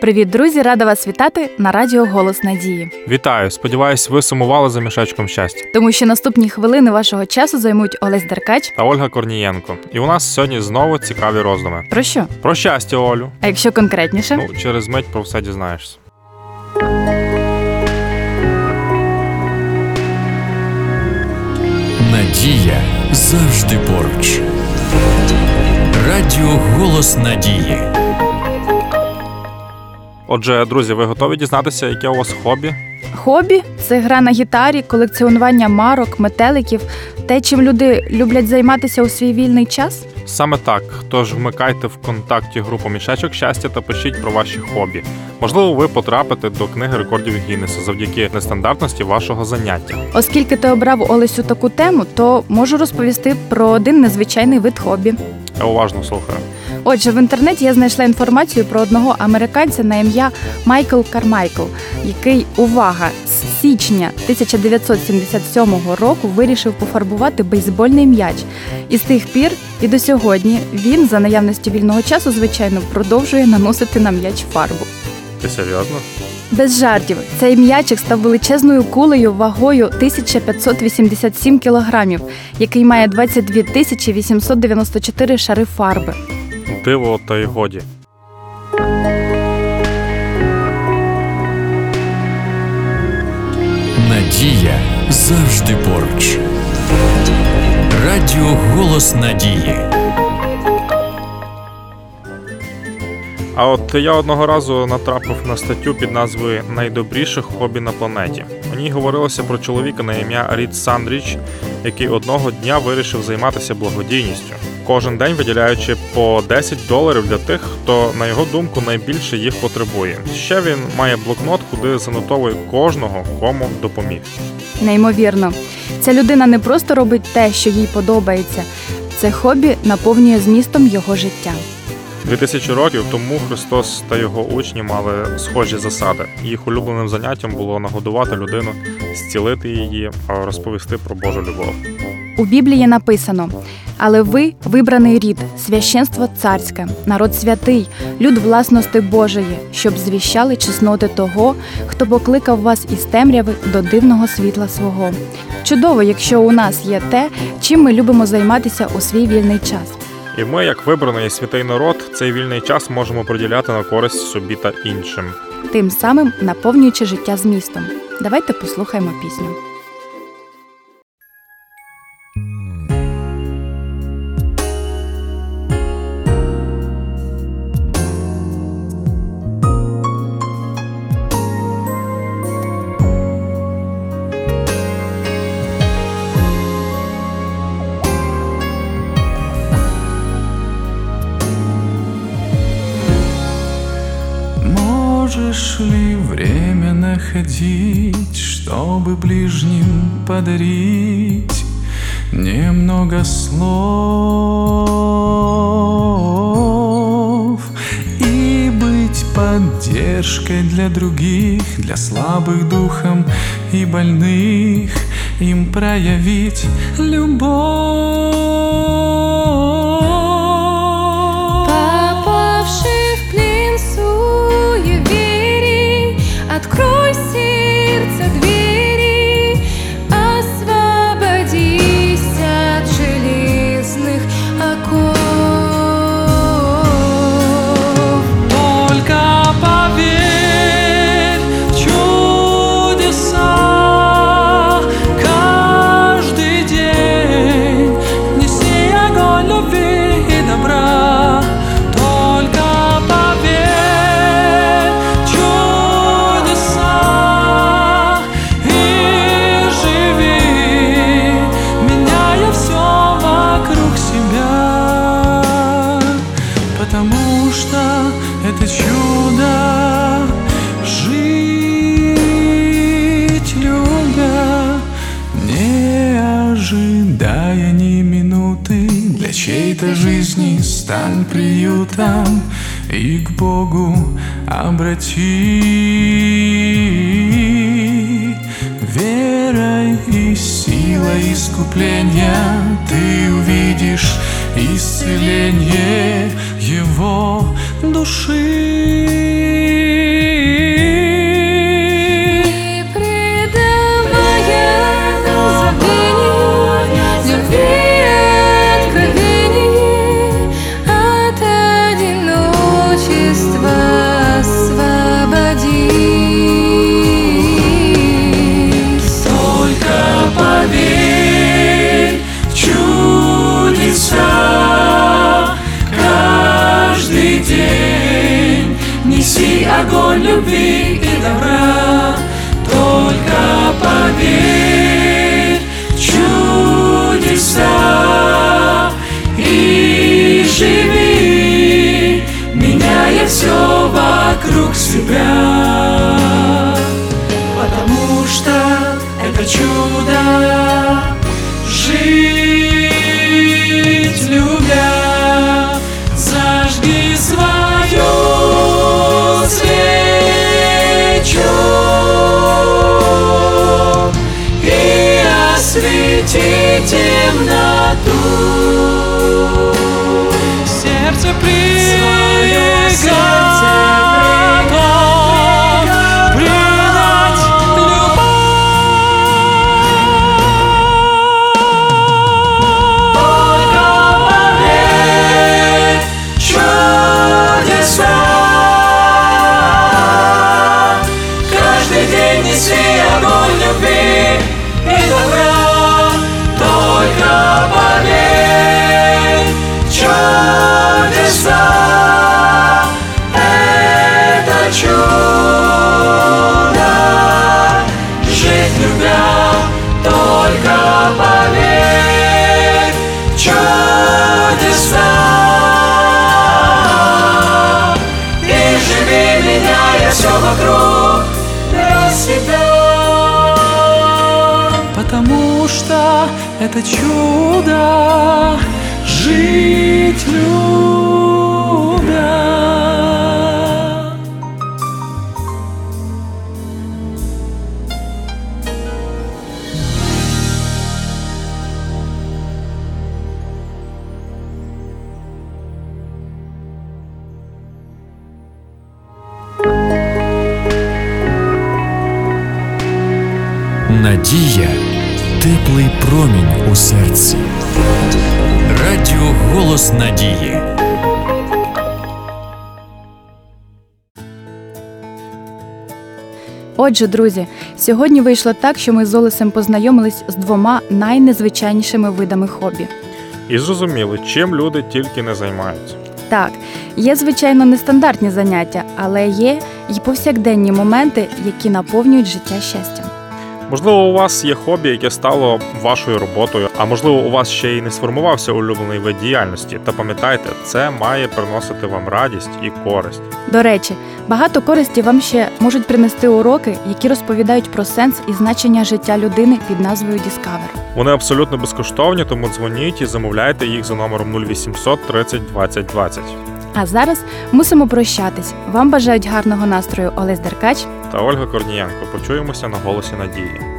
Привіт, друзі! Рада вас вітати на радіо Голос Надії. Вітаю! Сподіваюсь, ви сумували за мішечком щастя. Тому що наступні хвилини вашого часу займуть Олесь Деркач. Та Ольга Корнієнко. І у нас сьогодні знову цікаві роздуми. Про що? Про щастя, Олю. А якщо конкретніше? Ну, через мить про все дізнаєшся. Надія завжди поруч. Радіо Голос Надії. Отже, друзі, ви готові дізнатися, яке у вас хобі? Хобі це гра на гітарі, колекціонування марок, метеликів, те, чим люди люблять займатися у свій вільний час. Саме так. Тож вмикайте в контакті групу мішечок щастя та пишіть про ваші хобі. Можливо, ви потрапите до книги рекордів Гіннеса завдяки нестандартності вашого заняття. Оскільки ти обрав Олесю таку тему, то можу розповісти про один незвичайний вид хобі. Я уважно слухаю. Отже, в інтернеті я знайшла інформацію про одного американця на ім'я Майкл Кармайкл, який, увага, з січня 1977 року вирішив пофарбувати бейсбольний м'яч. І з тих пір і до сьогодні він, за наявності вільного часу, звичайно, продовжує наносити на м'яч фарбу. Ти серйозно? Без жартів, цей м'ячик став величезною кулею вагою 1587 кілограмів, який має 22 тисячі 894 шари фарби. Диво та й годі. Надія завжди поруч. Радіо Голос Надії. А от я одного разу натрапив на статтю під назвою Найдобріше хобі на планеті. У ній говорилося про чоловіка на ім'я Рід Сандріч, який одного дня вирішив займатися благодійністю, кожен день виділяючи по 10 доларів для тих, хто, на його думку, найбільше їх потребує. Ще він має блокнот, куди занотовує кожного, кому допоміг. Неймовірно, ця людина не просто робить те, що їй подобається. Це хобі наповнює змістом його життя. 2000 років тому Христос та його учні мали схожі засади. Їх улюбленим заняттям було нагодувати людину, зцілити її, розповісти про Божу любов. У Біблії написано: але ви вибраний рід, священство царське, народ святий, люд власності Божої, щоб звіщали чесноти того, хто покликав вас із темряви до дивного світла свого. Чудово, якщо у нас є те, чим ми любимо займатися у свій вільний час. І ми, як вибраний святий народ, цей вільний час можемо приділяти на користь собі та іншим. тим самим наповнюючи життя змістом. Давайте послухаємо пісню. Находить, чтобы ближним подарить немного слов и быть поддержкой для других, для слабых духом и больных, им проявить любовь? Стань приютом и к Богу обрати верой и силой искупления ты увидишь исцеление его души. любви и добра. Чудеса. И живи, меняя все вокруг для себя. Потому что это чудо жить любя. Надія теплий промінь у серці. Радіо Голос Надії. Отже, друзі, сьогодні вийшло так, що ми з Олесем познайомились з двома найнезвичайнішими видами хобі. І зрозуміли, чим люди тільки не займаються. Так, є звичайно нестандартні заняття, але є й повсякденні моменти, які наповнюють життя щастям. Можливо, у вас є хобі, яке стало вашою роботою, а можливо, у вас ще й не сформувався улюблений вид діяльності. Та пам'ятайте, це має приносити вам радість і користь. До речі, багато користі вам ще можуть принести уроки, які розповідають про сенс і значення життя людини під назвою Discover. Вони абсолютно безкоштовні, тому дзвоніть і замовляйте їх за номером 0800 30 20 20. А зараз мусимо прощатись. Вам бажають гарного настрою Олесь Деркач Та Ольга Корнієнко. Почуємося на голосі надії.